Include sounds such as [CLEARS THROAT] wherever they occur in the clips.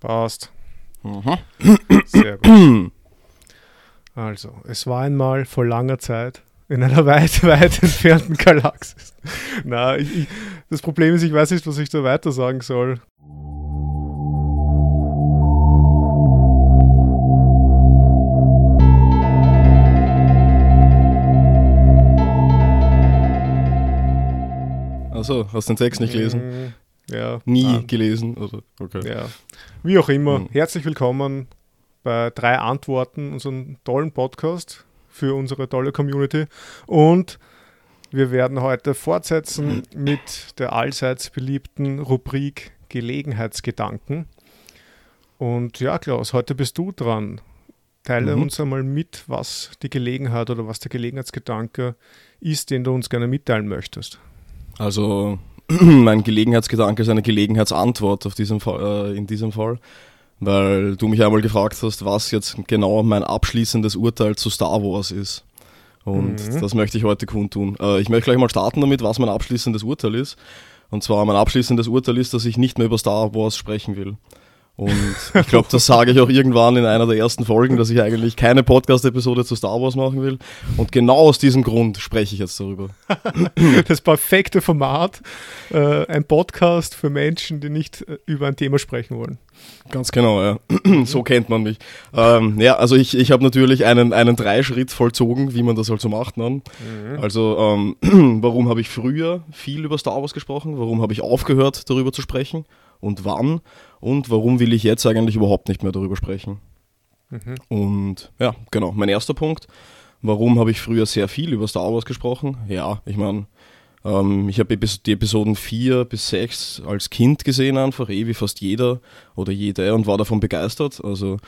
Passt. Mhm. Sehr gut. [CLEARS THROAT] Also, es war einmal vor langer Zeit in einer [LAUGHS] weit, weit entfernten Galaxis. [LAUGHS] Na, ich, ich, das Problem ist, ich weiß nicht, was ich da weiter sagen soll. Also, hast den Text nicht gelesen? Ja. Nie ah, gelesen? Oder? Okay. Ja. Wie auch immer, Mhm. herzlich willkommen bei drei Antworten, unserem tollen Podcast für unsere tolle Community. Und wir werden heute fortsetzen mit der allseits beliebten Rubrik Gelegenheitsgedanken. Und ja, Klaus, heute bist du dran. Teile Mhm. uns einmal mit, was die Gelegenheit oder was der Gelegenheitsgedanke ist, den du uns gerne mitteilen möchtest. Also, [CLEARS THROAT] mein Gelegenheitsgedanke ist eine Gelegenheitsantwort auf diesem Fall, äh, in diesem Fall, weil du mich einmal gefragt hast, was jetzt genau mein abschließendes Urteil zu Star Wars ist. Und Mhm. das möchte ich heute kundtun. Äh, ich möchte gleich mal starten damit, was mein abschließendes Urteil ist. Und zwar mein abschließendes Urteil ist, dass ich nicht mehr über Star Wars sprechen will. Und ich glaube, das sage ich auch irgendwann in einer der ersten Folgen, dass ich eigentlich keine Podcast-Episode zu Star Wars machen will. Und genau aus diesem Grund spreche ich jetzt darüber. Das perfekte Format, äh, ein Podcast für Menschen, die nicht äh, über ein Thema sprechen wollen. Ganz genau, ja. [CLEARS THROAT] so kennt man mich. Ähm, ja, also ich, ich habe natürlich einen, einen Dreischritt vollzogen, wie man das halt so macht. Ne? Also, ähm, [CLEARS THROAT] warum habe ich früher viel über Star Wars gesprochen? Warum habe ich aufgehört, darüber zu sprechen? Und wann? Und warum will ich jetzt eigentlich überhaupt nicht mehr darüber sprechen? Mhm. Und ja, genau, mein erster Punkt. Warum habe ich früher sehr viel über Star Wars gesprochen? Ja, ich meine, ähm, ich habe die Episoden 4 bis 6 als Kind gesehen, einfach, eh wie fast jeder oder jede, und war davon begeistert. Also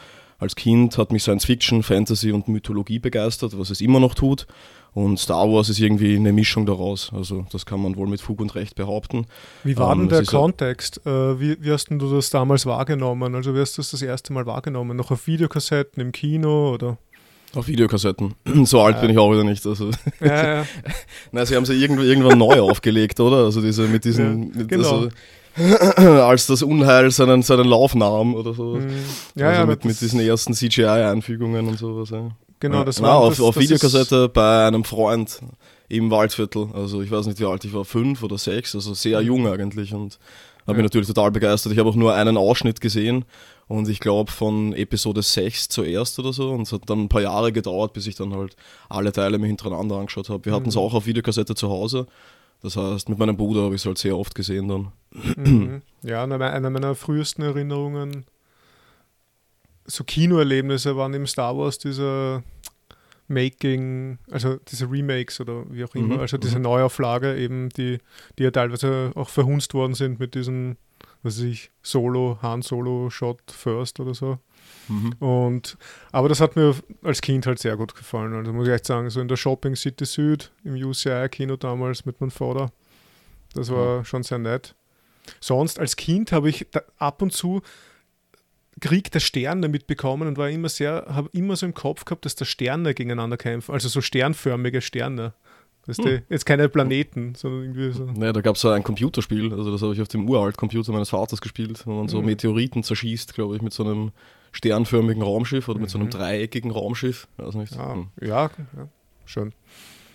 als Kind hat mich Science Fiction, Fantasy und Mythologie begeistert, was es immer noch tut. Und Star Wars ist irgendwie eine Mischung daraus. Also das kann man wohl mit Fug und Recht behaupten. Wie war Ähm, denn das der Kontext? Äh, wie, wie hast du das damals wahrgenommen? Also wie hast du das das erste Mal wahrgenommen? Noch auf Videokassetten im Kino oder? Auf Videokassetten. [CLEARS THROAT] So alt Ja. bin ich auch wieder nicht. Also Ja, ja. [LAUGHS] Nein, sie haben sie irgendwann, irgendwann neu [LAUGHS] aufgelegt, oder? Also diese mit diesen, mit, genau. also, [CLEARS THROAT] als das Unheil seinen, seinen Lauf nahm oder so. Mm, ja, also ja, mit, mit diesen ersten CGI-Einfügungen und sowas. Ja. Genau, das war auf, das, auf das Videokassette bei einem Freund im Waldviertel. Also ich weiß nicht, wie alt ich war, fünf oder sechs, also sehr Mhm. jung eigentlich und habe mich natürlich total begeistert. Ich habe auch nur einen Ausschnitt gesehen und ich glaube von Episode 6 zuerst oder so und es hat dann ein paar Jahre gedauert, bis ich dann halt alle Teile mir hintereinander angeschaut habe. Wir hatten es Mhm. auch auf Videokassette zu Hause. Das heißt, mit meinem Bruder habe ich es halt sehr oft gesehen dann. mhm. Ja, eine, eine meiner frühesten Erinnerungen, so Kinoerlebnisse waren im Star Wars diese Making, also diese Remakes oder wie auch immer, Mhm, also diese mhm. Neuauflage eben, die, die ja teilweise auch verhunzt worden sind mit diesem, was weiß ich, Solo, Han Solo Shot First oder so. Und, aber das hat mir als Kind halt sehr gut gefallen. Also muss ich echt sagen, so in der Shopping City Süd, im UCI-Kino damals mit meinem Vater, das war schon sehr nett. Sonst als Kind habe ich ab und zu Krieg der Sterne mitbekommen und war immer sehr, habe immer so im Kopf gehabt, dass da Sterne gegeneinander kämpfen, also so sternförmige Sterne. Du, Hm. jetzt keine Planeten, sondern irgendwie so. Naja, da gab es ein Computerspiel, also das habe ich auf dem Uralt-Computer meines Vaters gespielt, wo man so Mhm. Meteoriten zerschießt, glaube ich, mit so einem sternförmigen Raumschiff oder mit so einem Mhm. dreieckigen Raumschiff. Weiß nicht. Ja, Hm. ja, ja, schön.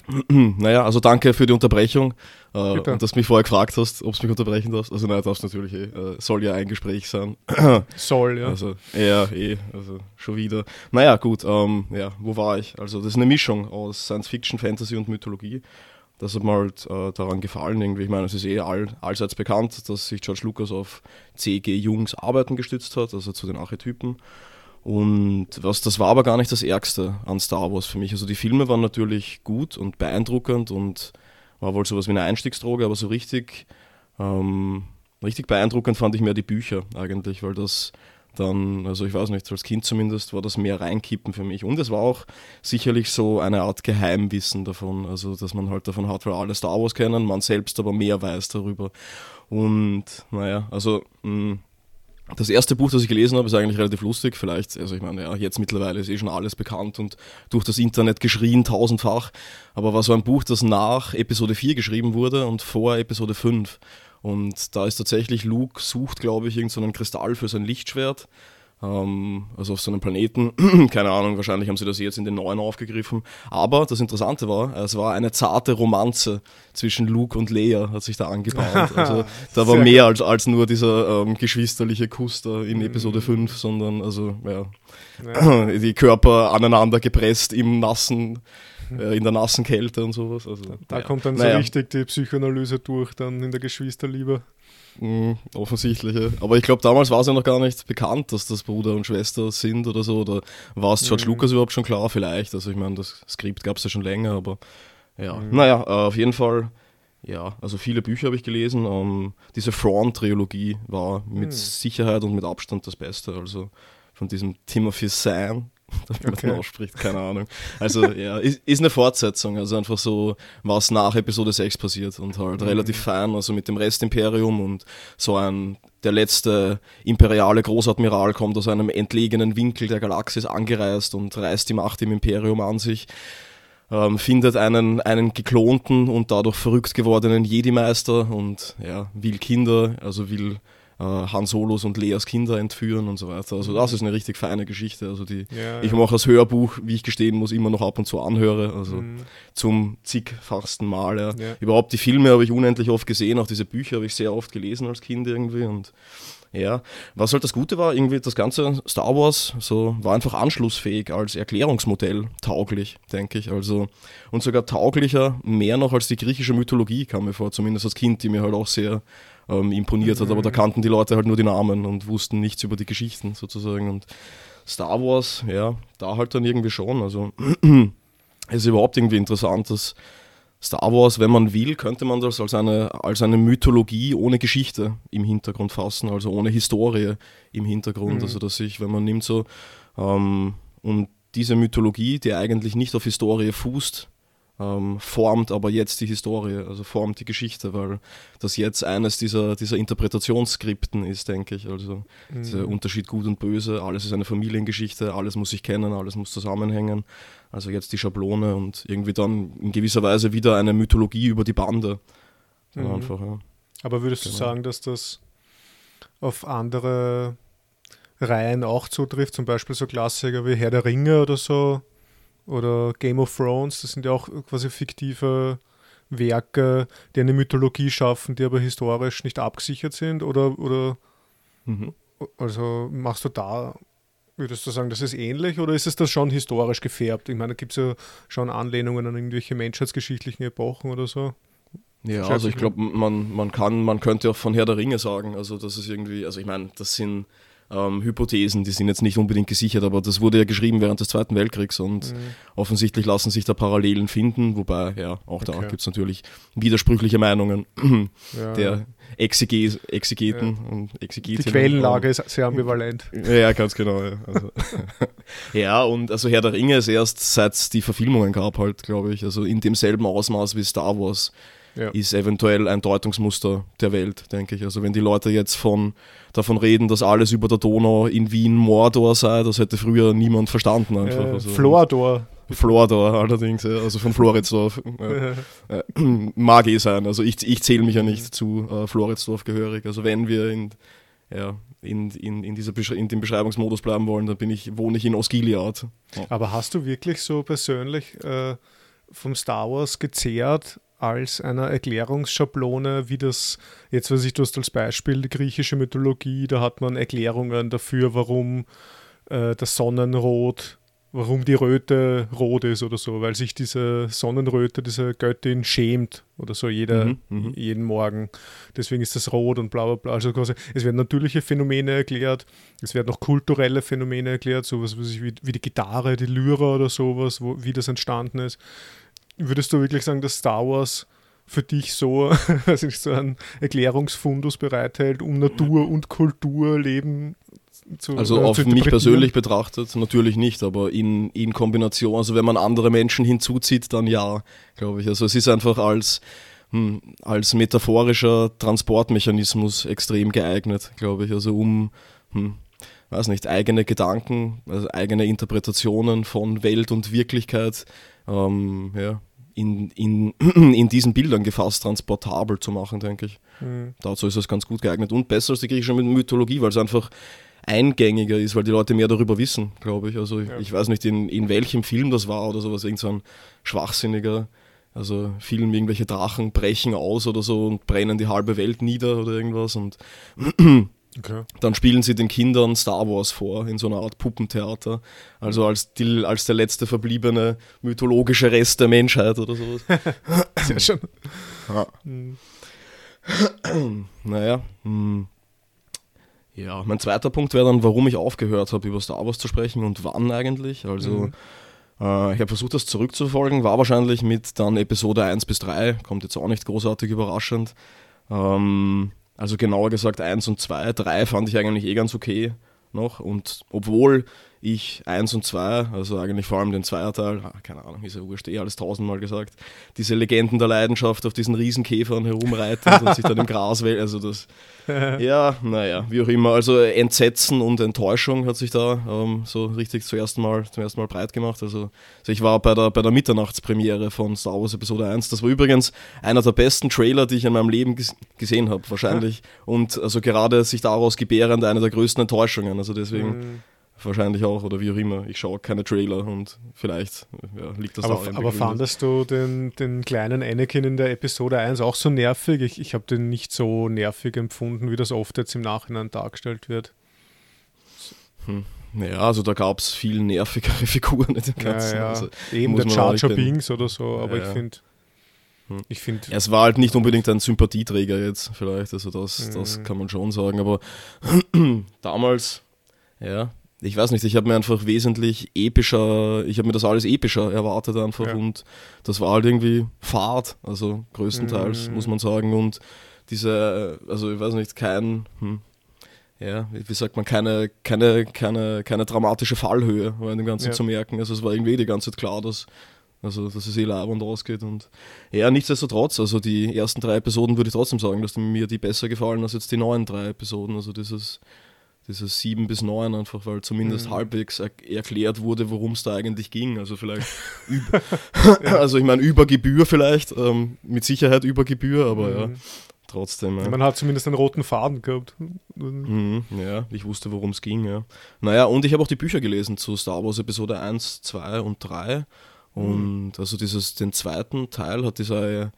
[CLEARS THROAT] Naja, also danke für die Unterbrechung äh, und dass du mich vorher gefragt hast, ob du mich unterbrechen darfst. Also nein, darfst natürlich eh. Äh, soll ja ein Gespräch sein. [CLEARS THROAT] Soll, ja. Also, ja, eh, also schon wieder. Naja, gut, ähm, ja, wo war ich? Also, das ist eine Mischung aus Science Fiction, Fantasy und Mythologie. Das hat mir halt äh, daran gefallen irgendwie. Ich meine, es ist eh all, allseits bekannt, dass sich George Lucas auf C.G. Jungs Arbeiten gestützt hat, also zu den Archetypen. Und was, das war aber gar nicht das Ärgste an Star Wars für mich. Also die Filme waren natürlich gut und beeindruckend und war wohl sowas wie eine Einstiegsdroge, aber so richtig, ähm, richtig beeindruckend fand ich mehr die Bücher eigentlich, weil das dann, also ich weiß nicht, als Kind zumindest war das mehr reinkippen für mich. Und es war auch sicherlich so eine Art Geheimwissen davon, also dass man halt davon hat, weil alle Star Wars kennen, man selbst aber mehr weiß darüber. Und naja, also mh, das erste Buch, das ich gelesen habe, ist eigentlich relativ lustig. Vielleicht, also ich meine, ja, jetzt mittlerweile ist eh schon alles bekannt und durch das Internet geschrien tausendfach. Aber war so ein Buch, das nach Episode 4 geschrieben wurde und vor Episode 5. Und da ist tatsächlich Luke sucht, glaube ich, irgendeinen so Kristall für sein Lichtschwert. Ähm, also auf so einem Planeten. [CLEARS THROAT] Keine Ahnung, wahrscheinlich haben sie das jetzt in den neuen aufgegriffen. Aber das Interessante war, es war eine zarte Romanze zwischen Luke und Leia, hat sich da angebahnt. [LAUGHS] Also da war mehr als, als nur dieser ähm, geschwisterliche Kuss da in Episode 5, mhm. sondern also ja, ja. [CLEARS THROAT] die Körper aneinander gepresst im nassen äh, in der nassen Kälte und sowas. Also, da ja. kommt dann naja. so richtig die Psychoanalyse durch, dann in der Geschwisterliebe. Mhm, offensichtlich, ja. Aber ich glaube, damals war es ja noch gar nicht bekannt, dass das Bruder und Schwester sind oder so. Oder war es George mhm. Lucas überhaupt schon klar? Vielleicht. Also ich meine, das Skript gab es ja schon länger, aber ja. Mhm. Naja, äh, auf jeden Fall, ja, also viele Bücher habe ich gelesen. Ähm, diese Thrawn-Trilogie war mit mhm. Sicherheit und mit Abstand das Beste. Also von diesem Timothy Zahn, [LAUGHS] damit okay. man ausspricht, keine Ahnung. Also ja, ist, ist, eine Fortsetzung, also einfach so, was nach Episode 6 passiert und halt mhm. relativ fein, also mit dem Restimperium und so ein, der letzte imperiale Großadmiral kommt aus einem entlegenen Winkel der Galaxis angereist und reißt die Macht im Imperium an sich. Ähm, findet einen, einen geklonten und dadurch verrückt gewordenen Jedi-Meister und ja, will Kinder, also will Han Solos und Leas Kinder entführen und so weiter. Also das ist eine richtig feine Geschichte. Also die ja, ich mache das Hörbuch, wie ich gestehen muss, immer noch ab und zu anhöre. Also mhm. zum zigfachsten Mal. Ja. ja. Überhaupt die Filme habe ich unendlich oft gesehen, auch diese Bücher habe ich sehr oft gelesen als Kind irgendwie und ja, was halt das Gute war, irgendwie das ganze Star Wars so war einfach anschlussfähig als Erklärungsmodell tauglich, denke ich. Also und sogar tauglicher, mehr noch als die griechische Mythologie kam mir vor, zumindest als Kind, die mir halt auch sehr ähm, imponiert hat, aber da mhm. kannten die Leute halt nur die Namen und wussten nichts über die Geschichten sozusagen. Und Star Wars, ja, da halt dann irgendwie schon. Also [CLEARS THROAT] es ist überhaupt irgendwie interessant, dass Star Wars, wenn man will, könnte man das als eine, als eine Mythologie ohne Geschichte im Hintergrund fassen, also ohne Historie im Hintergrund. Mhm. Also dass sich, wenn man nimmt so ähm, und diese Mythologie, die eigentlich nicht auf Historie fußt, ähm, formt aber jetzt die Historie, also formt die Geschichte, weil das jetzt eines dieser, dieser Interpretationsskripten ist, denke ich. Also mhm. dieser Unterschied gut und böse, alles ist eine Familiengeschichte, alles muss sich kennen, alles muss zusammenhängen. Also jetzt die Schablone und irgendwie dann in gewisser Weise wieder eine Mythologie über die Bande. Mhm. Einfach, ja. Aber würdest genau. du sagen, dass das auf andere Reihen auch zutrifft, zum Beispiel so Klassiker wie Herr der Ringe oder so? Oder Game of Thrones, das sind ja auch quasi fiktive Werke, die eine Mythologie schaffen, die aber historisch nicht abgesichert sind? Oder, oder mhm. also machst du da, würdest du sagen, das ist ähnlich oder ist es das schon historisch gefärbt? Ich meine, da gibt es ja schon Anlehnungen an irgendwelche menschheitsgeschichtlichen Epochen oder so. Ja, also ich glaube, man, man kann, man könnte auch von Herr der Ringe sagen, also das ist irgendwie, also ich meine, das sind ähm, Hypothesen, die sind jetzt nicht unbedingt gesichert, aber das wurde ja geschrieben während des Zweiten Weltkriegs und mhm. offensichtlich lassen sich da Parallelen finden, wobei, ja, auch okay. da gibt es natürlich widersprüchliche Meinungen ja. der Exeges, Exegeten ja. und Exegetinnen. Die Quellenlage ist sehr ambivalent. Ja, ganz genau. Ja, also, [LAUGHS] ja, und also Herr der Ringe ist erst seit es die Verfilmungen gab halt, glaube ich, also in demselben Ausmaß wie Star Wars ja. ist eventuell ein Deutungsmuster der Welt, denke ich. Also wenn die Leute jetzt von, davon reden, dass alles über der Donau in Wien Mordor sei, das hätte früher niemand verstanden einfach. Äh, also, Flordor. Flordor allerdings, ja, also von Floridsdorf. äh, mag eh sein. Also ich, ich zähle mich ja nicht zu äh, Floridsdorf gehörig. Also wenn wir in, ja, in, in, in, dieser in dem Beschreibungsmodus bleiben wollen, dann bin ich, wohne ich in Osgiliath. Ja. Aber hast du wirklich so persönlich äh, vom Star Wars gezehrt als einer Erklärungsschablone, wie das, jetzt weiß ich, du hast als Beispiel die griechische Mythologie, da hat man Erklärungen dafür, warum äh, das Sonnenrot, warum die Röte rot ist oder so, weil sich diese Sonnenröte, diese Göttin schämt oder so jeder, mhm, mhm. jeden Morgen. Deswegen ist das rot und bla bla bla. Also quasi, es werden natürliche Phänomene erklärt, es werden auch kulturelle Phänomene erklärt, sowas wie, wie die Gitarre, die Lyra oder sowas, wo, wie das entstanden ist würdest du wirklich sagen, dass Star Wars für dich so, [LAUGHS] also so einen Erklärungsfundus bereithält, um Natur und Kultur leben zu Also äh, auf mich persönlich betrachtet natürlich nicht, aber in, in Kombination, also wenn man andere Menschen hinzuzieht, dann ja, glaube ich. Also es ist einfach als, hm, als metaphorischer Transportmechanismus extrem geeignet, glaube ich. Also um, hm, weiß nicht, eigene Gedanken, also eigene Interpretationen von Welt und Wirklichkeit ähm, ja, in, in, [CLEARS THROAT] in diesen Bildern gefasst transportabel zu machen, denke ich. Mhm. Dazu ist es ganz gut geeignet und besser als die griechische Mythologie, weil es einfach eingängiger ist, weil die Leute mehr darüber wissen, glaube ich. Also ja. ich weiß nicht, in, in welchem Film das war oder sowas, irgend so ein schwachsinniger, also Film, irgendwelche Drachen brechen aus oder so und brennen die halbe Welt nieder oder irgendwas und [CLEARS THROAT] Okay. Dann spielen sie den Kindern Star Wars vor in so einer Art Puppentheater. Also als, die, als der letzte verbliebene mythologische Rest der Menschheit oder sowas. [LAUGHS] Sehr schön. Ja. Mhm. naja. Hm. Ja, mein zweiter Punkt wäre dann, warum ich aufgehört habe, über Star Wars zu sprechen und wann eigentlich. Also, mhm. äh, ich habe versucht, das zurückzuverfolgen, war wahrscheinlich mit dann Episode 1 bis 3, kommt jetzt auch nicht großartig überraschend. Ähm, also genauer gesagt 1 und 2. 3 fand ich eigentlich eh ganz okay noch. Und obwohl ich 1 und 2, also eigentlich vor allem den Zweierteil, ah, keine Ahnung, ist ja wurscht, eh alles tausendmal gesagt, diese Legenden der Leidenschaft auf diesen Riesenkäfern herumreitet und sich dann im Gras wählt, also das, [LAUGHS] ja, naja, wie auch immer, also Entsetzen und Enttäuschung hat sich da ähm, so richtig zum ersten Mal, zum ersten Mal breit gemacht, also, also ich war bei der, bei der Mitternachtspremiere von Star Wars Episode 1, das war übrigens einer der besten Trailer, die ich in meinem Leben gesehen habe, wahrscheinlich, [LAUGHS] und also gerade sich daraus gebärend eine der größten Enttäuschungen, also deswegen... Mhm wahrscheinlich auch oder wie auch immer. Ich schaue keine Trailer und vielleicht ja, liegt das aber, auch Aber fandest du den, den kleinen Anakin in der Episode 1 auch so nervig? Ich, ich habe den nicht so nervig empfunden, wie das oft jetzt im Nachhinein dargestellt wird. Hm. Naja, also da gab es viel nervigere [LAUGHS] Figuren in dem Ganzen. Ja, ja. Also, Eben der Jar Jar Binks oder so, aber ja, ich finde hm. ich finde. Es war halt nicht unbedingt ein Sympathieträger jetzt, vielleicht, also das, das hm. kann man schon sagen, aber [CLEARS THROAT] damals, ja, ich weiß nicht, ich habe mir einfach wesentlich epischer, ich habe mir das alles epischer erwartet einfach ja. und das war halt irgendwie Fahrt, also größtenteils mhm. muss man sagen und diese, also ich weiß nicht, kein, hm, ja, wie sagt man, keine, keine, keine, keine dramatische Fallhöhe war in dem Ganzen ja. zu merken, also es war irgendwie die ganze Zeit klar, dass also, dass es eh und ausgeht. Und ja, nichtsdestotrotz, also die ersten drei Episoden würde ich trotzdem sagen, dass mir die besser gefallen als jetzt die neuen drei Episoden. Also dieses dieses 7 bis 9 einfach, weil zumindest mhm. halbwegs er erklärt wurde, worum es da eigentlich ging. Also vielleicht [LAUGHS] ja. also ich meine über Gebühr vielleicht, ähm, mit Sicherheit über Gebühr, aber mhm. ja, trotzdem. Ja. Man hat zumindest einen roten Faden gehabt. Mhm, ja, ich wusste, worum es ging, ja. Naja, und ich habe auch die Bücher gelesen zu Star Wars Episode 1, 2 und 3. Mhm. Und also dieses, den zweiten Teil hat dieser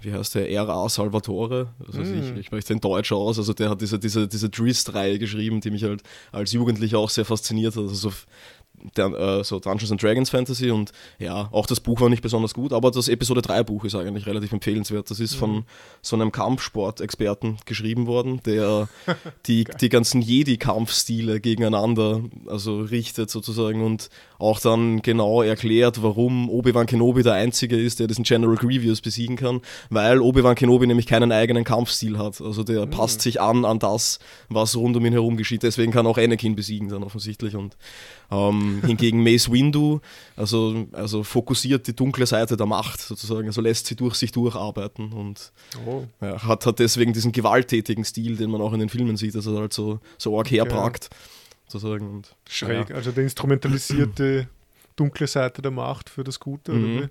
wie heißt der, R.A. Salvatore, also mm. ich, ich möchte den Deutsch aus, also der hat diese, diese, diese Drist-Reihe geschrieben, die mich halt als Jugendlicher auch sehr fasziniert hat, also so der, äh, so Dungeons and Dragons Fantasy und ja, auch das Buch war nicht besonders gut, aber das Episode 3 Buch ist eigentlich relativ empfehlenswert. Das ist mhm. von so einem Kampfsport-Experten geschrieben worden, der [LAUGHS] die, die ganzen Jedi-Kampfstile gegeneinander also richtet sozusagen und auch dann genau erklärt, warum Obi-Wan Kenobi der Einzige ist, der diesen General Grievous besiegen kann, weil Obi-Wan Kenobi nämlich keinen eigenen Kampfstil hat. Also der mhm. passt sich an an das, was rund um ihn herum geschieht. Deswegen kann auch Anakin besiegen dann offensichtlich und ähm, hingegen Mace Windu, also, also fokussiert die dunkle Seite der Macht sozusagen, also lässt sie durch sich durcharbeiten und oh. ja, hat, hat deswegen diesen gewalttätigen Stil, den man auch in den Filmen sieht, also halt so, so arg herpragt. Ja. Sozusagen. Und, Schräg, ja. also der instrumentalisierte dunkle Seite der Macht für das Gute, mhm. oder wie?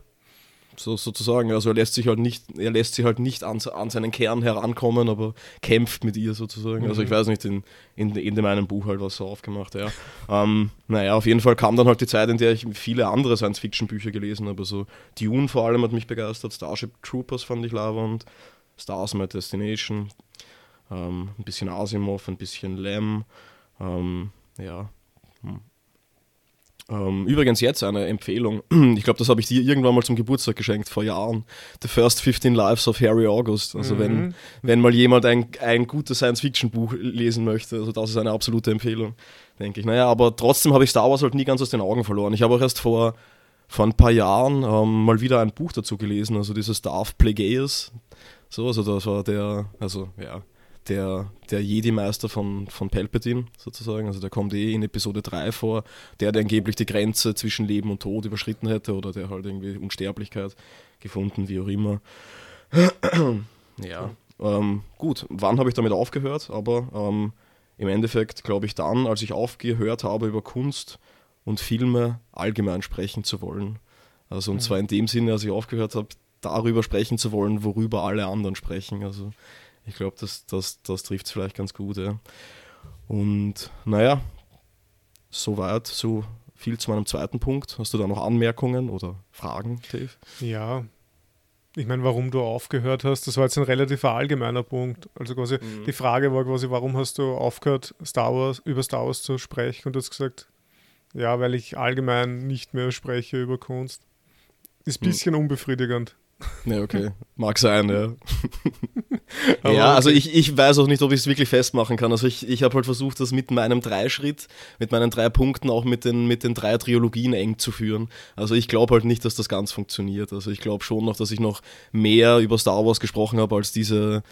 So, sozusagen. Also er lässt sich halt nicht, er lässt sie halt nicht an, an seinen Kern herankommen, aber kämpft mit ihr sozusagen. Mhm. Also ich mhm. weiß nicht, in, in, in dem einen Buch halt was so aufgemacht, ja. ähm, naja, auf jeden Fall kam dann halt die Zeit, in der ich viele andere Science-Fiction-Bücher gelesen habe. Also Dune vor allem hat mich begeistert, Starship Troopers fand ich und Stars My Destination, ähm, ein bisschen Asimov, ein bisschen Lem, ähm, ja, hm. Ähm, übrigens jetzt eine Empfehlung. [CLEARS THROAT] Ich glaube, das habe ich dir irgendwann mal zum Geburtstag geschenkt, vor Jahren. The First 15 Lives of Harry August. Also mhm. wenn, wenn mal jemand ein, ein gutes Science-Fiction-Buch lesen möchte, also das ist eine absolute Empfehlung, denke ich. Naja, aber trotzdem habe ich Star Wars halt nie ganz aus den Augen verloren. Ich habe auch erst vor, vor ein paar Jahren ähm, mal wieder ein Buch dazu gelesen, also dieses Darth Plagueis. So, also das war der, also ja, der, der Jedi-Meister von, von Palpatine sozusagen, also der kommt eh in Episode 3 vor, der, der angeblich die Grenze zwischen Leben und Tod überschritten hätte oder der halt irgendwie Unsterblichkeit gefunden, wie auch immer. [CLEARS THROAT] ja, ähm, gut, wann habe ich damit aufgehört? Aber ähm, im Endeffekt glaube ich dann, als ich aufgehört habe, über Kunst und Filme allgemein sprechen zu wollen. Also und mhm. zwar in dem Sinne, als ich aufgehört habe, darüber sprechen zu wollen, worüber alle anderen sprechen. Also ich glaube, das, das, das trifft es vielleicht ganz gut. Ja. Und naja, soweit, so viel zu meinem zweiten Punkt. Hast du da noch Anmerkungen oder Fragen, Dave? Ja, ich meine, warum du aufgehört hast, das war jetzt ein relativ allgemeiner Punkt. Also quasi mhm. die Frage war quasi, warum hast du aufgehört, Star Wars, über Star Wars zu sprechen und du hast gesagt, ja, weil ich allgemein nicht mehr spreche über Kunst. Ist ein mhm. bisschen mhm. unbefriedigend. Ja, okay. Mag sein, ja. [LAUGHS] ja, also ich, ich weiß auch nicht, ob ich es wirklich festmachen kann. Also ich, ich habe halt versucht, das mit meinem Dreischritt, mit meinen drei Punkten auch mit den, mit den drei Triologien eng zu führen. Also ich glaube halt nicht, dass das ganz funktioniert. Also ich glaube schon noch, dass ich noch mehr über Star Wars gesprochen habe, als diese,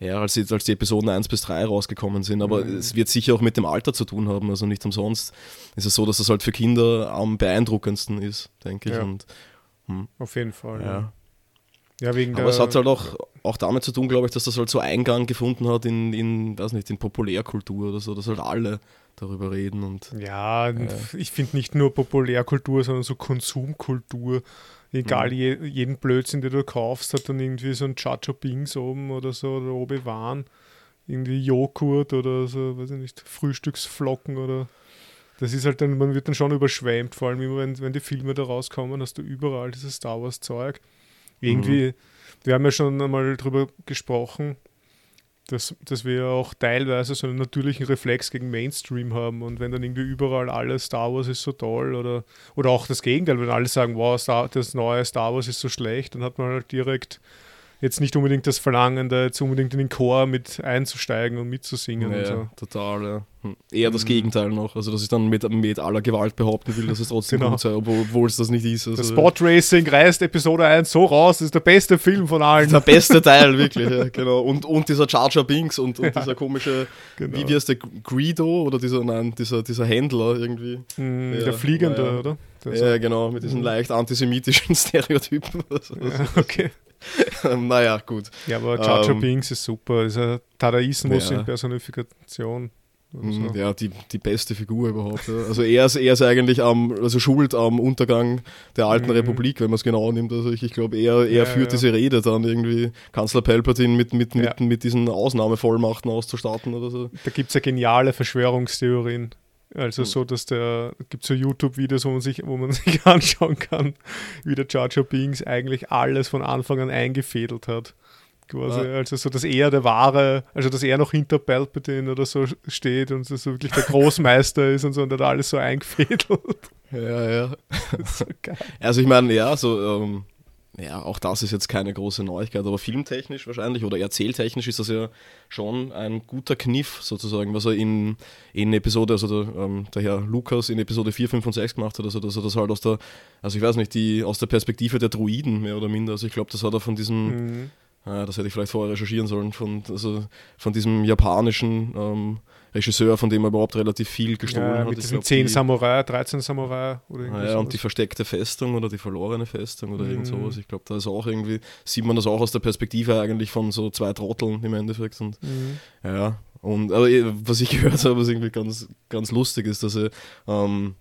ja, als, jetzt, als die Episoden 1 bis 3 rausgekommen sind. Aber mhm. es wird sicher auch mit dem Alter zu tun haben. Also nicht umsonst ist es so, dass das halt für Kinder am beeindruckendsten ist, denke ich. Ja. Und, hm. Auf jeden Fall. Ja. ja. Ja, wegen Aber es hat halt auch, auch damit zu tun, glaube ich, dass das halt so Eingang gefunden hat in, in, weiß nicht, in Populärkultur oder so, dass halt alle darüber reden und. Ja, äh, ich finde nicht nur Populärkultur, sondern so Konsumkultur. Egal, mhm. je, jeden Blödsinn, den du kaufst, hat dann irgendwie so ein Chacho Bings oben oder so, oder Obi-Wan. Irgendwie Joghurt oder so, weiß ich nicht, Frühstücksflocken oder. Das ist halt dann, man wird dann schon überschwemmt, vor allem immer, wenn, wenn die Filme da rauskommen, hast du überall dieses Star Wars-Zeug. Irgendwie, mhm. wir haben ja schon einmal darüber gesprochen, dass, dass wir auch teilweise so einen natürlichen Reflex gegen Mainstream haben und wenn dann irgendwie überall alles Star Wars ist so toll oder, oder auch das Gegenteil, wenn alle sagen, wow, Star, das neue Star Wars ist so schlecht, dann hat man halt direkt jetzt nicht unbedingt das Verlangen, da jetzt unbedingt in den Chor mit einzusteigen und mitzusingen. Ja, und so. total, ja. Hm. Eher das mhm. Gegenteil noch. Also, dass ich dann mit, mit aller Gewalt behaupten will, dass es trotzdem genau. gut sei, obwohl es das nicht ist. Also, das Spot Racing reißt Episode 1 so raus, das ist der beste Film von allen. Der beste [LAUGHS] Teil, wirklich, ja, genau. Und, und dieser Jar Binks und, und ja, dieser komische, genau. wie, wie heißt der, Greedo oder dieser, nein, dieser, dieser Händler irgendwie. Mhm, der Fliegende, oder? Der ja, genau, mit diesen mhm. leicht antisemitischen [LAUGHS] Stereotypen. Also, okay. [LAUGHS] naja, gut. Ja, aber Jar ähm, Binks ist super. Ist ein Dadaismus in Personifikation. Mhm, so. Ja, die, die beste Figur überhaupt. Ja. Also er ist, er ist eigentlich am, also schuld am Untergang der alten mhm. Republik, wenn man es genau nimmt. Also ich, ich glaube, er, er ja, führt ja. diese Rede dann irgendwie, Kanzler Palpatine mit, mit, mit, mit diesen Ausnahmevollmachten auszustatten oder so. Da gibt es ja geniale Verschwörungstheorien. Also mhm. so, dass der, gibt so YouTube-Videos, wo man sich, wo man [LAUGHS] sich anschauen kann, wie der Jar Jar Binks eigentlich alles von Anfang an eingefädelt hat quasi. Ja. Also so, dass er der wahre, also dass er noch hinter Palpatine oder so steht und so wirklich der Großmeister [LAUGHS] ist und so und hat alles so eingefädelt. Ja, ja. [LAUGHS] So also ich meine, ja, so, ähm, ja, auch das ist jetzt keine große Neuigkeit, aber filmtechnisch wahrscheinlich oder erzähltechnisch ist das ja schon ein guter Kniff sozusagen, was er in, in Episode, also der, ähm, der Herr Lukas in Episode 4, 5 und 6 gemacht hat, also dass er das halt aus der, also ich weiß nicht, die aus der Perspektive der Druiden mehr oder minder, also ich glaube, das hat er von diesem mhm. Äh, das hätte ich vielleicht vorher recherchieren sollen, von, also von diesem japanischen ähm, Regisseur, von dem er überhaupt relativ viel gestohlen ja, hat. Mit diesen 10 Samurai, 13 Samurai oder ah, ja, und die versteckte Festung oder die verlorene Festung oder mhm. irgend sowas. Ich glaube, da ist auch irgendwie, sieht man das auch aus der Perspektive eigentlich von so zwei Trotteln im Endeffekt. Und mhm. ja, und aber was ich [LAUGHS] gehört habe, was irgendwie ganz, ganz lustig ist, dass er ähm,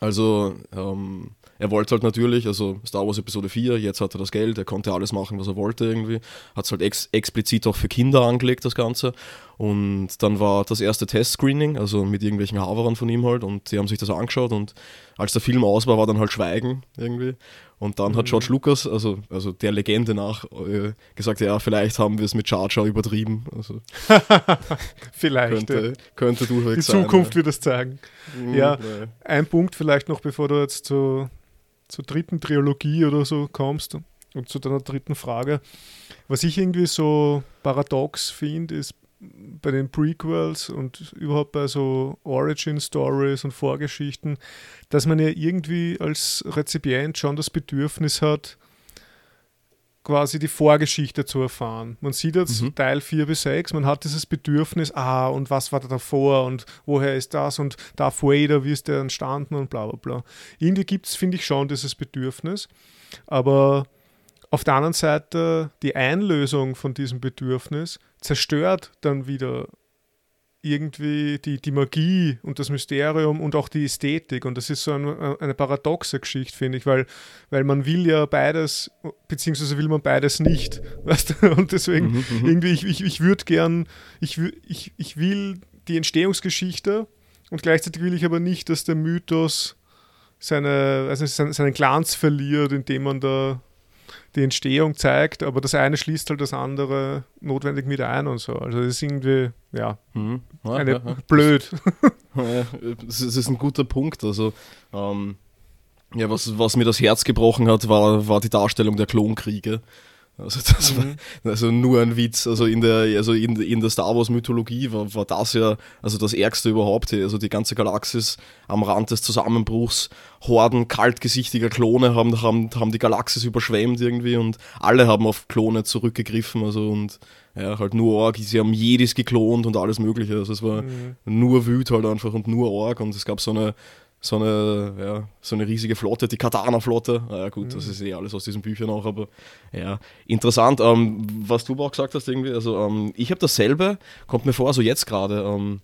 also ähm, er wollte halt natürlich, also Star Wars Episode 4, jetzt hat er das Geld, er konnte alles machen, was er wollte irgendwie. Hat es halt ex explizit auch für Kinder angelegt, das Ganze. Und dann war das erste Test-Screening, also mit irgendwelchen Haverern von ihm halt, und die haben sich das angeschaut und als der Film aus war, war dann halt Schweigen irgendwie. Und dann mhm. hat George Lucas, also, also der Legende nach, äh, gesagt, ja, vielleicht haben wir es mit Jar Jar übertrieben. Also, [LAUGHS] vielleicht. Könnte, ja. könnte durchaus Die sein. Zukunft ja. wird es zeigen. Mhm, ja, nee. ein Punkt vielleicht noch, bevor du jetzt zu zur dritten Trilogie oder so kommst und zu deiner dritten Frage. Was ich irgendwie so paradox finde, ist bei den Prequels und überhaupt bei so Origin Stories und Vorgeschichten, dass man ja irgendwie als Rezipient schon das Bedürfnis hat, quasi die Vorgeschichte zu erfahren. Man sieht jetzt mhm. Teil 4 bis 6, man hat dieses Bedürfnis, ah, und was war da davor und woher ist das und Darth Vader, wie ist der entstanden und bla bla bla. Irgendwie gibt es, finde ich, schon dieses Bedürfnis, aber auf der anderen Seite die Einlösung von diesem Bedürfnis zerstört dann wieder irgendwie die, die Magie und das Mysterium und auch die Ästhetik. Und das ist so ein, eine paradoxe Geschichte, finde ich, weil, weil man will ja beides, beziehungsweise will man beides nicht. [LAUGHS] Weißt du? Und deswegen, mhm, mhm. irgendwie, ich, ich, ich würde gern, ich, ich, ich will die Entstehungsgeschichte und gleichzeitig will ich aber nicht, dass der Mythos seine, also seinen Glanz verliert, indem man da die Entstehung zeigt, aber das eine schließt halt das andere notwendig mit ein und so. Also das ist irgendwie, ja, mhm. ja, eine, ja, ja. blöd. Das, das [LAUGHS] ist ein guter Punkt. Also, ähm, ja, was, was mir das Herz gebrochen hat, war, war die Darstellung der Klonkriege. Also das mhm. war also nur ein Witz. Also in der, also in, in der Star Wars Mythologie war, war das ja also das Ärgste überhaupt. Also die ganze Galaxis am Rand des Zusammenbruchs, Horden kaltgesichtiger Klone haben, haben, haben die Galaxis überschwemmt irgendwie und alle haben auf Klone zurückgegriffen. Also und ja, halt nur Org, sie haben Jedis geklont und alles mögliche. Also es war mhm. nur Wüt halt einfach und nur Org und es gab so eine so eine, ja, so eine riesige Flotte, die Katana-Flotte. Ja, gut, mhm. das ist eh alles aus diesen Büchern auch, aber ja, interessant. Ähm, was du auch gesagt hast, irgendwie, also ähm, ich habe dasselbe, kommt mir vor, so jetzt gerade, ähm,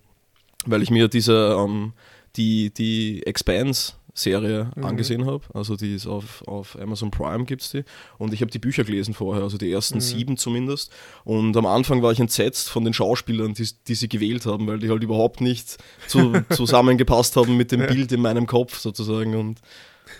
weil ich mir diese, ähm, die, die Expanse Serie mhm. angesehen habe. Also die ist auf, auf Amazon Prime gibt es die. Und ich habe die Bücher gelesen vorher, also die ersten mhm. sieben zumindest. Und am Anfang war ich entsetzt von den Schauspielern, die, die sie gewählt haben, weil die halt überhaupt nicht zu, [LAUGHS] zusammengepasst haben mit dem ja. Bild in meinem Kopf sozusagen. Und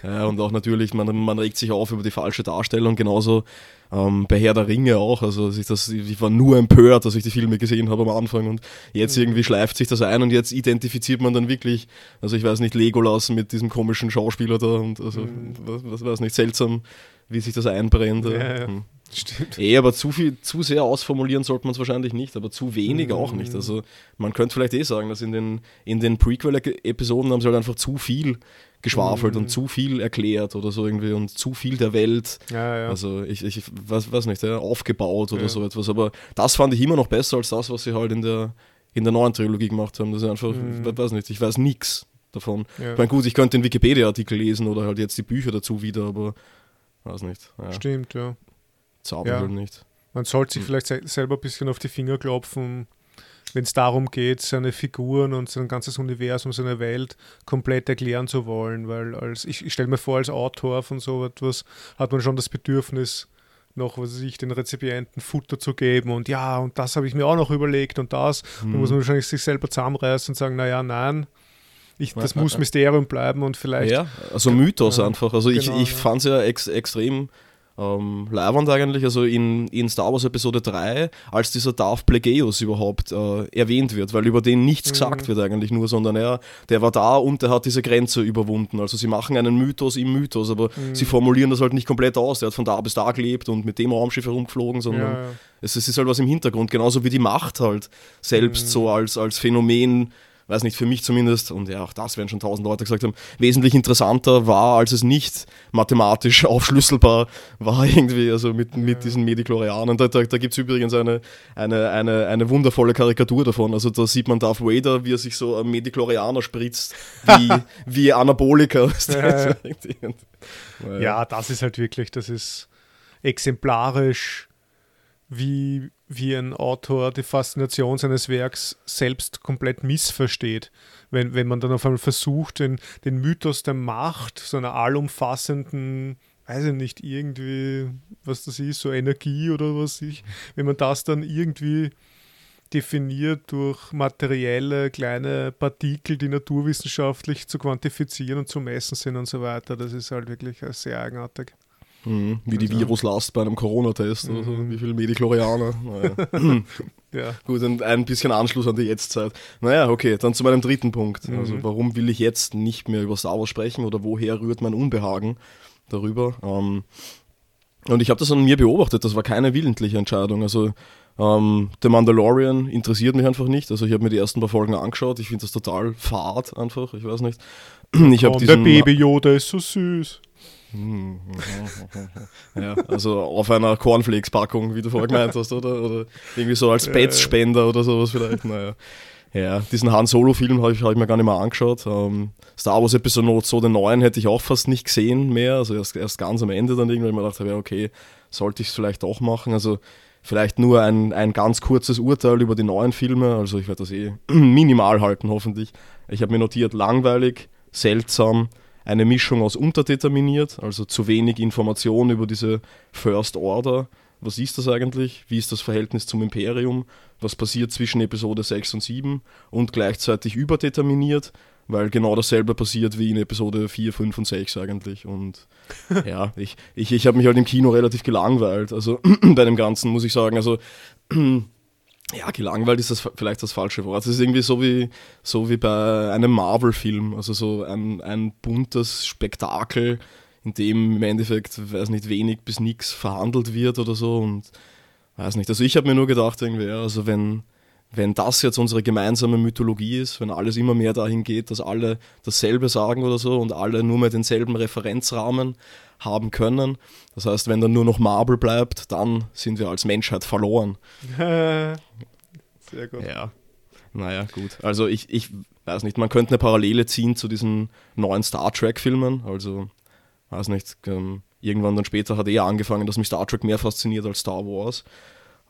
ja, und auch natürlich, man, man regt sich auf über die falsche Darstellung, genauso ähm, bei Herr der Ringe auch. Also ich, das, ich war nur empört, dass ich die Filme gesehen habe am Anfang und jetzt mhm. irgendwie schleift sich das ein und jetzt identifiziert man dann wirklich, also ich weiß nicht, Legolas mit diesem komischen Schauspieler da und also mhm. was, was weiß nicht, seltsam, wie sich das einbrennt. Ja, ja. Hm. Stimmt. Eh, aber zu viel, zu sehr ausformulieren sollte man es wahrscheinlich nicht, aber zu wenig mhm. auch nicht. Also man könnte vielleicht eh sagen, dass in den, in den Prequel-Episoden haben sie halt einfach zu viel geschwafelt mhm. und zu viel erklärt oder so irgendwie und zu viel der Welt. Ja, ja. Also ich, ich weiß, weiß nicht, ja, aufgebaut oder so etwas. Aber das fand ich immer noch besser als das, was sie halt in der, in der neuen Trilogie gemacht haben. Das ist einfach, mhm. ich weiß nicht, ich weiß nichts davon. Ich meine, gut, ich könnte den Wikipedia-Artikel lesen oder halt jetzt die Bücher dazu wieder, aber weiß nicht. Stimmt, ja. Zauber halt nicht. Man sollte sich hm. vielleicht selber ein bisschen auf die Finger klopfen, wenn es darum geht, seine Figuren und sein ganzes Universum, seine Welt komplett erklären zu wollen. Weil als ich, ich stelle mir vor, als Autor von so etwas hat man schon das Bedürfnis, noch, was ich, den Rezipienten Futter zu geben und ja, und das habe ich mir auch noch überlegt und das. Mhm. Da muss man wahrscheinlich sich selber zusammenreißen und sagen, naja, nein, ich, das ja, muss ja. Mysterium bleiben und vielleicht. Ja, also Mythos ja, einfach. Also genau, ich, ich fand es ja ex, extrem ähm, leibend eigentlich, also in, in Star Wars Episode 3, als dieser Darth Plagueis überhaupt äh, erwähnt wird, weil über den nichts mhm. gesagt wird eigentlich nur, sondern er, der war da und der hat diese Grenze überwunden. Also sie machen einen Mythos im Mythos, aber mhm. sie formulieren das halt nicht komplett aus. Der hat von da bis da gelebt und mit dem Raumschiff herumgeflogen, sondern ja, ja. Es, es, ist halt was im Hintergrund, genauso wie die Macht halt selbst mhm. so als, als Phänomen weiß nicht, für mich zumindest, und ja, auch das werden schon tausend Leute gesagt haben, wesentlich interessanter war, als es nicht mathematisch [LAUGHS] aufschlüsselbar war, irgendwie, also mit, mit diesen Mediklorianern. Da, da, da gibt es übrigens eine, eine, eine, eine wundervolle Karikatur davon. Also da sieht man Darth Vader, wie er sich so Mediklorianer spritzt, wie, [LAUGHS] wie Anabolika. Ja. ja, das ist halt wirklich, das ist exemplarisch wie, wie ein Autor die Faszination seines Werks selbst komplett missversteht. Wenn, wenn man dann auf einmal versucht, den, den Mythos der Macht, so einer allumfassenden, weiß ich nicht, irgendwie, was das ist, so Energie oder was ich, wenn man das dann irgendwie definiert durch materielle kleine Partikel, die naturwissenschaftlich zu quantifizieren und zu messen sind und so weiter, das ist halt wirklich sehr eigenartig. Mhm, wie die also. Viruslast bei einem Corona-Test mhm. oder so, mhm. wie viele Mediklorianer. Naja. [LAUGHS] [LAUGHS] ja. Gut, und ein bisschen Anschluss an die Jetztzeit. Naja, okay, dann zu meinem dritten Punkt. Mhm. Also warum will ich jetzt nicht mehr über Star Wars sprechen oder woher rührt mein Unbehagen darüber? Ähm, und ich habe das an mir beobachtet, das war keine willentliche Entscheidung. Also ähm, The Mandalorian interessiert mich einfach nicht. Also ich habe mir die ersten paar Folgen angeschaut. Ich finde das total fad einfach. Ich weiß nicht. [CLEARS THROAT] Ich oh, der Baby Yoda ist so süß. [LAUGHS] ja, also auf einer Cornflakes-Packung, wie du vorher gemeint hast, oder? Oder irgendwie so als Pets-Spender oder sowas vielleicht. Naja. Ja, diesen Han Solo-Film habe ich, hab ich, mir gar nicht mehr angeschaut. Um, Star Wars Episode so den neuen hätte ich auch fast nicht gesehen mehr. Also erst, erst ganz am Ende dann irgendwie, ich mir gedacht habe, ja, okay, sollte ich es vielleicht auch machen. Also vielleicht nur ein, ein ganz kurzes Urteil über die neuen Filme. Also ich werde das eh [CLEARS THROAT] minimal halten, hoffentlich. Ich habe mir notiert, langweilig, seltsam, eine Mischung aus unterdeterminiert, also zu wenig Information über diese First Order. Was ist das eigentlich? Wie ist das Verhältnis zum Imperium? Was passiert zwischen Episode 6 und 7? Und gleichzeitig überdeterminiert, weil genau dasselbe passiert wie in Episode 4, 5 und 6 eigentlich. Und [LAUGHS] ja, ich, ich, ich habe mich halt im Kino relativ gelangweilt. Also [CLEARS THROAT] bei dem Ganzen muss ich sagen, also [CLEARS THROAT] ja, gelangweilt ist das vielleicht das falsche Wort. Es ist irgendwie so wie, so wie bei einem Marvel-Film, also so ein, ein buntes Spektakel, in dem im Endeffekt, weiß nicht, wenig bis nichts verhandelt wird oder so und weiß nicht. Also ich habe mir nur gedacht, irgendwie, also wenn, wenn das jetzt unsere gemeinsame Mythologie ist, wenn alles immer mehr dahin geht, dass alle dasselbe sagen oder so und alle nur mehr denselben Referenzrahmen haben können. Das heißt, wenn dann nur noch Marvel bleibt, dann sind wir als Menschheit verloren. [LAUGHS] Sehr gut. Ja. Naja, gut. Also ich, ich weiß nicht, man könnte eine Parallele ziehen zu diesen neuen Star Trek-Filmen. Also, weiß nicht, ähm, irgendwann dann später hat eher angefangen, dass mich Star Trek mehr fasziniert als Star Wars.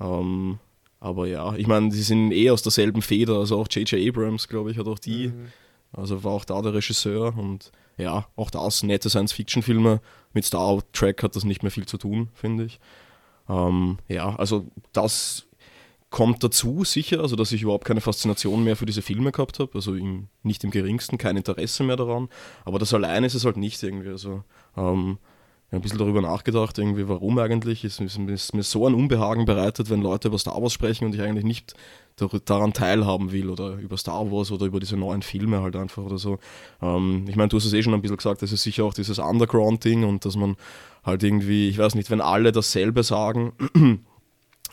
Ähm, aber ja, ich meine, die sind eh aus derselben Feder, also auch J.J. Abrams, glaube ich, hat auch die, mhm. also war auch da der Regisseur und ja, auch das, nette Science-Fiction-Filme. Mit Star Trek hat das nicht mehr viel zu tun, finde ich. Ähm, ja, also das kommt dazu, sicher, also dass ich überhaupt keine Faszination mehr für diese Filme gehabt habe, also im, nicht im geringsten, kein Interesse mehr daran, aber das alleine ist es halt nicht irgendwie, also ähm, ein bisschen darüber nachgedacht, irgendwie warum eigentlich, es ist, mir so ein Unbehagen bereitet, wenn Leute über Star Wars sprechen und ich eigentlich nicht daran teilhaben will oder über Star Wars oder über diese neuen Filme halt einfach oder so. Ähm, ich meine, du hast es eh schon ein bisschen gesagt, das ist sicher auch dieses Underground-Ding und dass man halt irgendwie, ich weiß nicht, wenn alle dasselbe sagen, [CLEARS THROAT]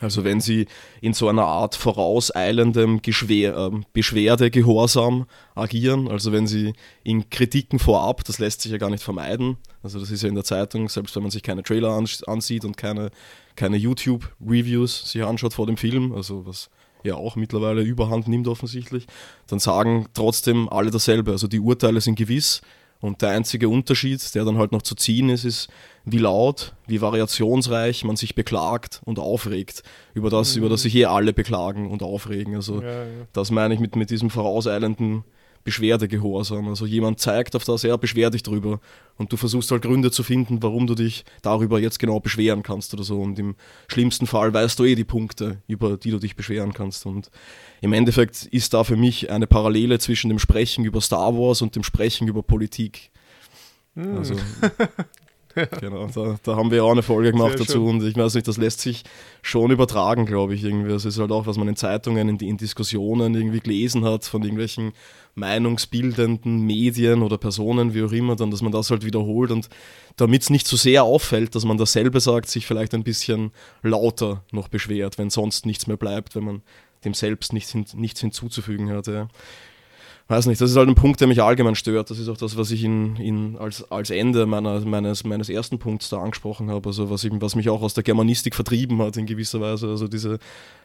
also wenn sie in so einer Art vorauseilendem Geschwer, äh, Beschwerdegehorsam agieren, also wenn sie in Kritiken vorab, das lässt sich ja gar nicht vermeiden, also das ist ja in der Zeitung, selbst wenn man sich keine Trailer ansieht und keine, keine YouTube-Reviews sich anschaut vor dem Film, also was ja auch mittlerweile überhand nimmt offensichtlich, dann sagen trotzdem alle dasselbe, also die Urteile sind gewiss, und der einzige Unterschied, der dann halt noch zu ziehen ist, ist, wie laut, wie variationsreich man sich beklagt und aufregt. Über das, mhm. über das sich hier alle beklagen und aufregen. Also ja, ja. das meine ich mit, mit diesem vorauseilenden Beschwerdegehorsam. Also jemand zeigt auf das, er beschwer dich drüber. Und du versuchst halt Gründe zu finden, warum du dich darüber jetzt genau beschweren kannst oder so. Und im schlimmsten Fall weißt du eh die Punkte, über die du dich beschweren kannst. Und im Endeffekt ist da für mich eine Parallele zwischen dem Sprechen über Star Wars und dem Sprechen über Politik. Mhm. Also [LAUGHS] [LAUGHS] Genau, da, da, haben wir auch eine Folge gemacht Sehr dazu schön. und ich weiß nicht, das lässt sich schon übertragen, glaube ich, irgendwie. Das ist halt auch, was man in Zeitungen, in, in Diskussionen irgendwie gelesen hat von irgendwelchen meinungsbildenden Medien oder Personen, wie auch immer, dann, dass man das halt wiederholt und damit es nicht so sehr auffällt, dass man dasselbe sagt, sich vielleicht ein bisschen lauter noch beschwert, wenn sonst nichts mehr bleibt, wenn man dem selbst nichts, hin, nichts hinzuzufügen hat. Ja weiß nicht, das ist halt ein Punkt, der mich allgemein stört. Das ist auch das, was ich in, in als, als Ende meiner, meines, meines ersten Punkts da angesprochen habe. Also was, ich, was mich auch aus der Germanistik vertrieben hat in gewisser Weise. Also diese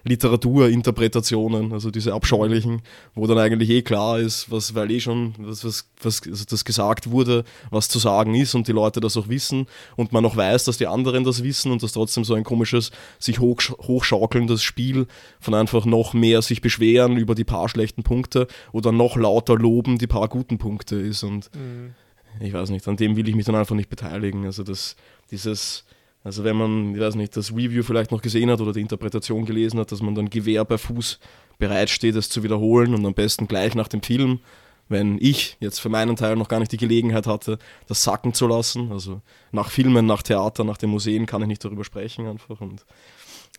Literaturinterpretationen, also diese abscheulichen, wo dann eigentlich eh klar ist, was, weil eh schon was, was, was also das gesagt wurde, was zu sagen ist und die Leute das auch wissen und man auch weiß, dass die anderen das wissen und dass trotzdem so ein komisches, sich hoch, hochschaukelndes Spiel von einfach noch mehr sich beschweren über die paar schlechten Punkte oder noch lauter loben die paar guten Punkte ist und mhm. ich weiß nicht, an dem will ich mich dann einfach nicht beteiligen. Also das, dieses also wenn man, ich weiß nicht, das Review vielleicht noch gesehen hat oder die Interpretation gelesen hat, dass man dann Gewehr bei Fuß bereitsteht, es zu wiederholen und am besten gleich nach dem Film, wenn ich jetzt für meinen Teil noch gar nicht die Gelegenheit hatte, das sacken zu lassen. Also nach Filmen, nach Theater, nach den Museen kann ich nicht darüber sprechen einfach. Und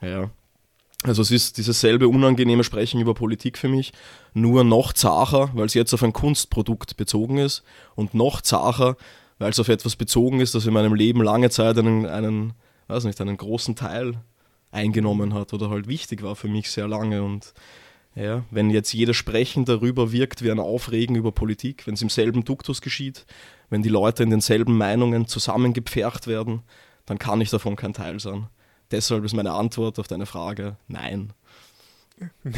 ja, also es ist dieses selbe unangenehme Sprechen über Politik für mich, nur noch zacher, weil es jetzt auf ein Kunstprodukt bezogen ist und noch zacher, weil es auf etwas bezogen ist, das in meinem Leben lange Zeit einen, einen, weiß nicht, einen großen Teil eingenommen hat oder halt wichtig war für mich sehr lange. Und ja, wenn jetzt jeder Sprechen darüber wirkt wie ein Aufregen über Politik, wenn es im selben Duktus geschieht, wenn die Leute in denselben Meinungen zusammengepfercht werden, dann kann ich davon kein Teil sein. Deshalb ist meine Antwort auf deine Frage nein. [LAUGHS]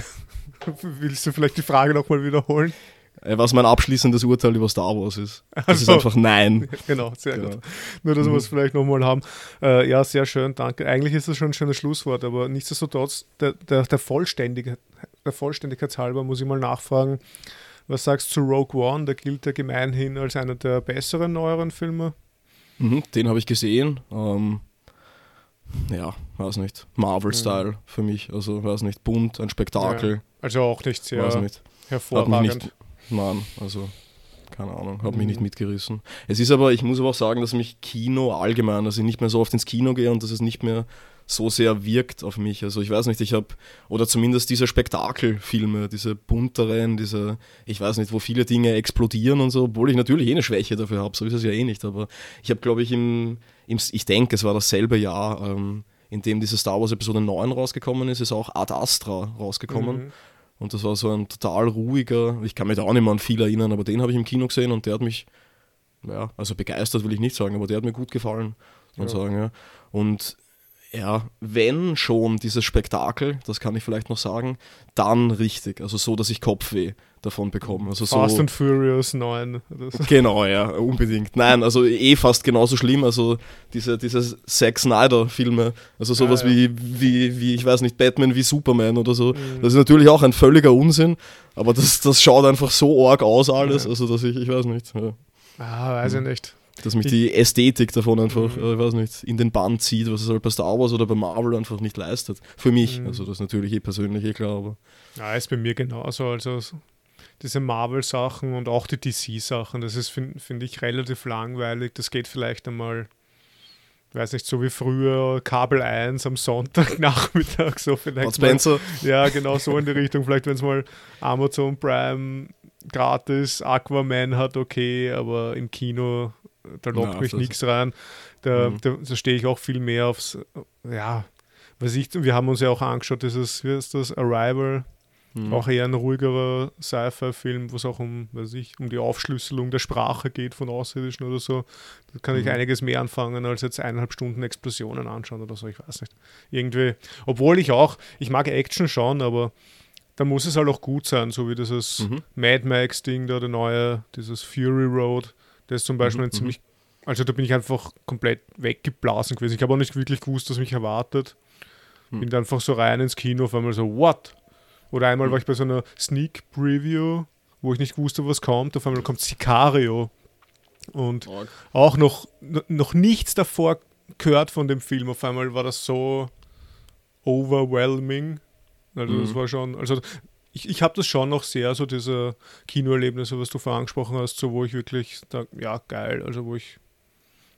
Willst du vielleicht die Frage nochmal wiederholen? Äh, was mein abschließendes Urteil über Star Wars ist. Das Also- ist einfach nein. [LAUGHS] Genau, sehr Genau. gut. Nur, dass wir es vielleicht nochmal haben. Äh, ja, sehr schön, danke. Eigentlich ist das schon ein schönes Schlusswort, aber nichtsdestotrotz, der, der, der, Vollständige, der Vollständigkeitshalber muss ich mal nachfragen, was sagst du zu Rogue One? Der gilt ja gemeinhin als einer der besseren neueren Filme. Mhm, den habe ich gesehen. Ähm, ja, weiß nicht. Marvel-Style für mich. Also, weiß nicht. Bunt, ein Spektakel. Also auch nicht sehr Weiß nicht. Hervorragend. nicht. Nein, also. Keine Ahnung, hat mich nicht mitgerissen. Es ist aber, ich muss aber auch sagen, dass mich Kino allgemein, dass ich nicht mehr so oft ins Kino gehe und dass es nicht mehr so sehr wirkt auf mich. Also ich weiß nicht, ich habe, oder zumindest diese Spektakelfilme, diese bunteren, diese, ich weiß nicht, wo viele Dinge explodieren und so, obwohl ich natürlich eh eine Schwäche dafür habe, so ist es ja eh nicht, aber ich habe, glaube ich, im, im, ich denke, es war dasselbe Jahr, ähm, in dem diese Star Wars Episode 9 rausgekommen ist, ist auch Ad Astra rausgekommen. Mhm. Und das war so ein total ruhiger, ich kann mich da auch nicht mehr an viel erinnern, aber den habe ich im Kino gesehen und der hat mich, ja, also begeistert will ich nicht sagen, aber der hat mir gut gefallen, man Ja. sagen, ja. Und ja, wenn schon dieses Spektakel, das kann ich vielleicht noch sagen, dann richtig, also so, dass ich Kopfweh davon bekomme. Also Fast so, and Furious 9. Oder so. Genau, ja, unbedingt. Nein, also eh fast genauso schlimm. Also diese, diese Zack Snyder-Filme, also sowas Ja, ja. Wie, wie, wie, ich weiß nicht, Batman wie Superman oder so. Mhm. Das ist natürlich auch ein völliger Unsinn, aber das, das schaut einfach so arg aus alles, Ja. also dass ich, ich weiß nicht, ja, Ah, weiß ich nicht. Dass mich Ich- die Ästhetik davon einfach, Mhm. äh, ich weiß nicht, in den Bann zieht, was es halt bei Star Wars oder bei Marvel einfach nicht leistet. Für mich, Mhm. also das ist natürlich eh persönlich, eh klar, aber Ja, ist bei mir genauso. Also diese Marvel-Sachen und auch die DC-Sachen, das ist, finde find ich, relativ langweilig. Das geht vielleicht einmal, weiß nicht, so wie früher Kabel 1 am Sonntagnachmittag, so vielleicht. Bud Spencer, Ja, genau so in die Richtung. Vielleicht, wenn es mal Amazon Prime gratis Aquaman hat, okay, aber im Kino, da lockt Na, mich nichts rein. Da, Mhm. da, da stehe ich auch viel mehr aufs, ja, was ich, wir haben uns ja auch angeschaut, dieses, wie ist das, Arrival, Mhm. auch eher ein ruhigerer Sci-Fi-Film, wo es auch um, weiß ich, um die Aufschlüsselung der Sprache geht von Außerirdischen oder so. Da kann ich Mhm. einiges mehr anfangen, als jetzt eineinhalb Stunden Explosionen anschauen oder so, ich weiß nicht. Irgendwie, obwohl ich auch, ich mag Action schon, aber da muss es halt auch gut sein, so wie dieses Mhm. Mad Max-Ding da, der neue, dieses Fury Road, der ist zum Beispiel Mhm, ein ziemlich, also da bin ich einfach komplett weggeblasen gewesen. Ich habe auch nicht wirklich gewusst, was mich erwartet. Mhm. Bin da einfach so rein ins Kino, auf einmal so, what? Oder einmal Mhm. war ich bei so einer Sneak Preview, wo ich nicht wusste, was kommt. Auf einmal kommt Sicario. Und Arg. auch noch, noch nichts davor gehört von dem Film. Auf einmal war das so overwhelming. Also das Mhm. war schon, also ich, ich habe das schon noch sehr, so diese Kinoerlebnisse, was du vorher angesprochen hast, so wo ich wirklich, da, ja geil, also wo ich,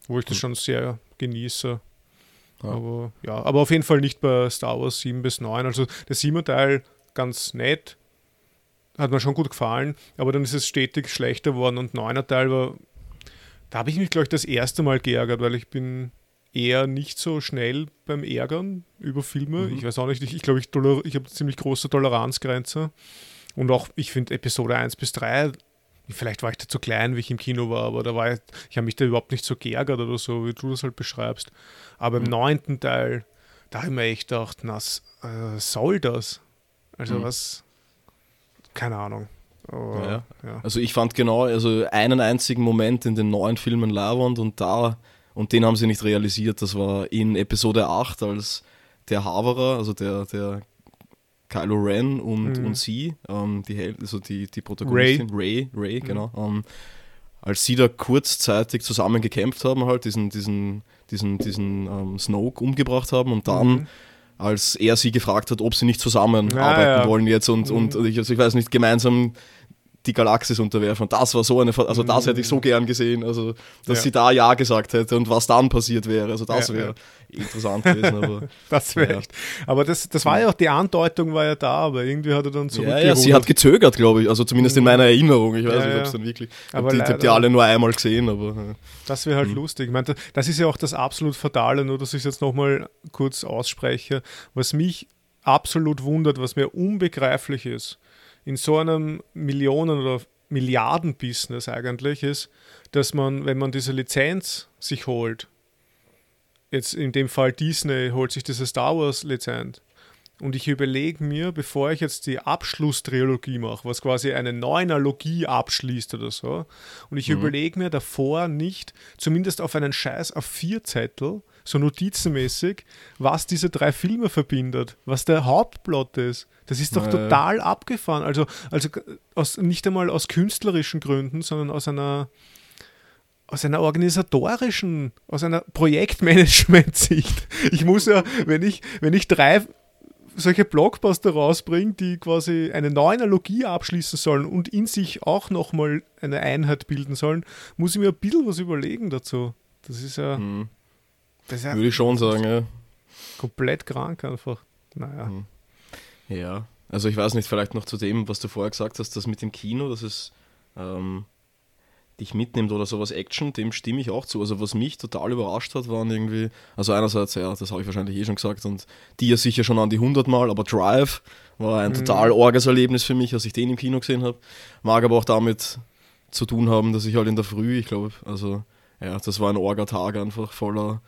wo ich das Mhm. schon sehr genieße. Ja. Aber ja, aber auf jeden Fall nicht bei Star Wars 7 bis 9. Also der 7er Teil ganz nett, hat mir schon gut gefallen, aber dann ist es stetig schlechter geworden und 9er Teil war, da habe ich mich, glaube ich, das erste Mal geärgert, weil ich bin eher nicht so schnell beim Ärgern über Filme. Mhm. Ich weiß auch nicht, ich, ich glaube, ich, toler- ich habe eine ziemlich große Toleranzgrenze. Und auch, ich finde Episode 1 bis 3, vielleicht war ich da zu klein, wie ich im Kino war, aber da war ich, ich habe mich da überhaupt nicht so geärgert oder so, wie du das halt beschreibst. Aber im Mhm. neunten Teil, da habe ich mir echt gedacht, na, äh, soll das? Also Mhm. was? Keine Ahnung. Aber, Ja, ja. Also ich fand genau, also einen einzigen Moment in den neuen Filmen Lavand und da, und den haben sie nicht realisiert, das war in Episode 8, als der Haverer, also der, der Kylo Ren und, Mhm. und sie, ähm, die, Hel also die, die Protagonistin, Ray, Ray, Mhm. genau, ähm, als sie da kurzzeitig zusammen gekämpft haben, halt diesen, diesen, diesen, diesen ähm, Snoke umgebracht haben und dann Mhm. als er sie gefragt hat, ob sie nicht zusammenarbeiten Ah, ja. wollen jetzt und, Mhm. und ich, also ich weiß nicht, gemeinsam die Galaxis unterwerfen. Und das war so eine, also das Mhm. hätte ich so gern gesehen, also dass Ja. sie da Ja gesagt hätte und was dann passiert wäre. Also das Ja, wäre interessant gewesen. Aber [LAUGHS] Das wäre Ja. echt. Aber das, das war ja auch, die Andeutung war ja da, aber irgendwie hat er dann so ja, ja, sie hat gezögert, glaube ich, also zumindest in meiner Erinnerung. Ich weiß Ja, nicht, ob ja. es dann wirklich. Aber die, ich habe die alle nur einmal gesehen, aber Das wäre halt Mhm. lustig. Ich meine, das ist ja auch das absolut Fatale, nur dass ich es jetzt nochmal kurz ausspreche. Was mich absolut wundert, was mir unbegreiflich ist, in so einem Millionen- oder Milliarden-Business eigentlich ist, dass man, wenn man diese Lizenz sich holt, jetzt in dem Fall Disney holt sich diese Star Wars-Lizenz, und ich überlege mir, bevor ich jetzt die Abschlusstrilogie mache, was quasi eine Neunerlogie abschließt oder so, und ich mhm. überlege mir davor nicht, zumindest auf einen Scheiß auf vier Zettel, so notizenmäßig, was diese drei Filme verbindet, was der Hauptplot ist. Das ist doch naja. total abgefahren. Also, also aus, nicht einmal aus künstlerischen Gründen, sondern aus einer aus einer organisatorischen, aus einer Projektmanagement-Sicht. Ich muss ja, wenn ich, wenn ich drei solche Blockbuster rausbringe, die quasi eine neue Analogie abschließen sollen und in sich auch nochmal eine Einheit bilden sollen, muss ich mir ein bisschen was überlegen dazu. Das ist ja. Hm. Ja Würde ich schon sagen, ja. Komplett krank einfach. Naja. Hm. Ja, also ich weiß nicht, vielleicht noch zu dem, was du vorher gesagt hast, das mit dem Kino, dass es ähm, dich mitnimmt oder sowas Action, dem stimme ich auch zu. Also was mich total überrascht hat, waren irgendwie, also einerseits, ja, das habe ich wahrscheinlich eh schon gesagt und die ja sicher schon an die 100 Mal, aber Drive war ein mhm. total orges Erlebnis für mich, als ich den im Kino gesehen habe. Mag aber auch damit zu tun haben, dass ich halt in der Früh, ich glaube, also ja, das war ein Orga-Tag einfach voller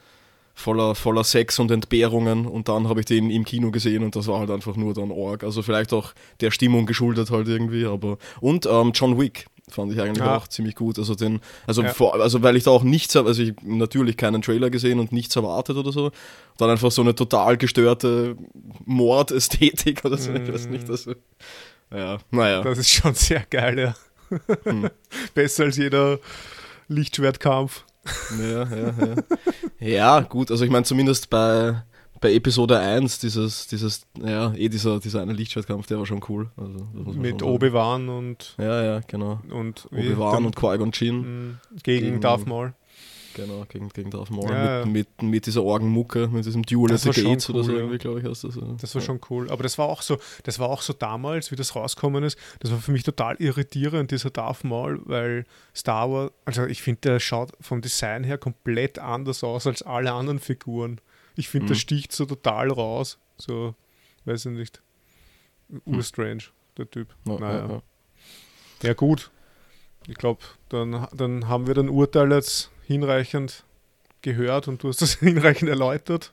voller, voller Sex und Entbehrungen und dann habe ich den im Kino gesehen und das war halt einfach nur dann Org. Also vielleicht auch der Stimmung geschuldet halt irgendwie, aber und ähm, John Wick fand ich eigentlich ja. auch ziemlich gut. Also den, also, ja. vor, also weil ich da auch nichts habe, also ich natürlich keinen Trailer gesehen und nichts erwartet oder so. Dann einfach so eine total gestörte Mordästhetik oder so, mm. ich weiß nicht. Also, ja, naja. Das ist schon sehr geil, ja. Hm. [LAUGHS] Besser als jeder Lichtschwertkampf. Ja, ja, ja. [LAUGHS] ja, gut, also ich meine zumindest bei bei Episode 1, dieses, dieses, ja, eh dieser, dieser eine Lichtschwertkampf, der war schon cool. Also, Mit Obi-Wan und. Ja, ja, genau. Und Obi-Wan und Qui-Gon Jinn. Mm, gegen, gegen Darth Maul. Genau, gegen, gegen Darth Maul. Ja, mit, mit, mit, dieser Orgenmucke, mit diesem Dual at the Gates cool, oder so ja. irgendwie, glaube ich, heißt das. Das war ja. schon cool. Aber das war auch so, das war auch so damals, wie das rausgekommen ist, das war für mich total irritierend, dieser Darth Maul, weil Star Wars, also ich finde, der schaut vom Design her komplett anders aus als alle anderen Figuren. Ich finde, mhm. das sticht so total raus. So, weiß ich nicht. Urstrange, der Typ. Ja, naja. Ja, ja. gut. Ich glaube, dann, dann haben wir den Urteil jetzt hinreichend gehört und du hast das [LAUGHS] hinreichend erläutert.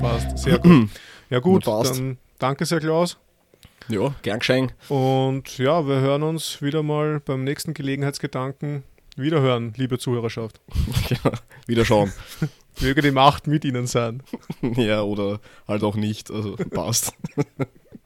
Passt, sehr gut. [CLEARS THROAT] Ja gut, dann danke sehr, Klaus. Ja, gern geschehen. Und ja, wir hören uns wieder mal beim nächsten Gelegenheitsgedanken. Wiederhören, liebe Zuhörerschaft. [LAUGHS] ja, wieder schauen. [LAUGHS] Möge die Macht mit Ihnen sein. [LAUGHS] ja, oder halt auch nicht. Also passt. [LAUGHS]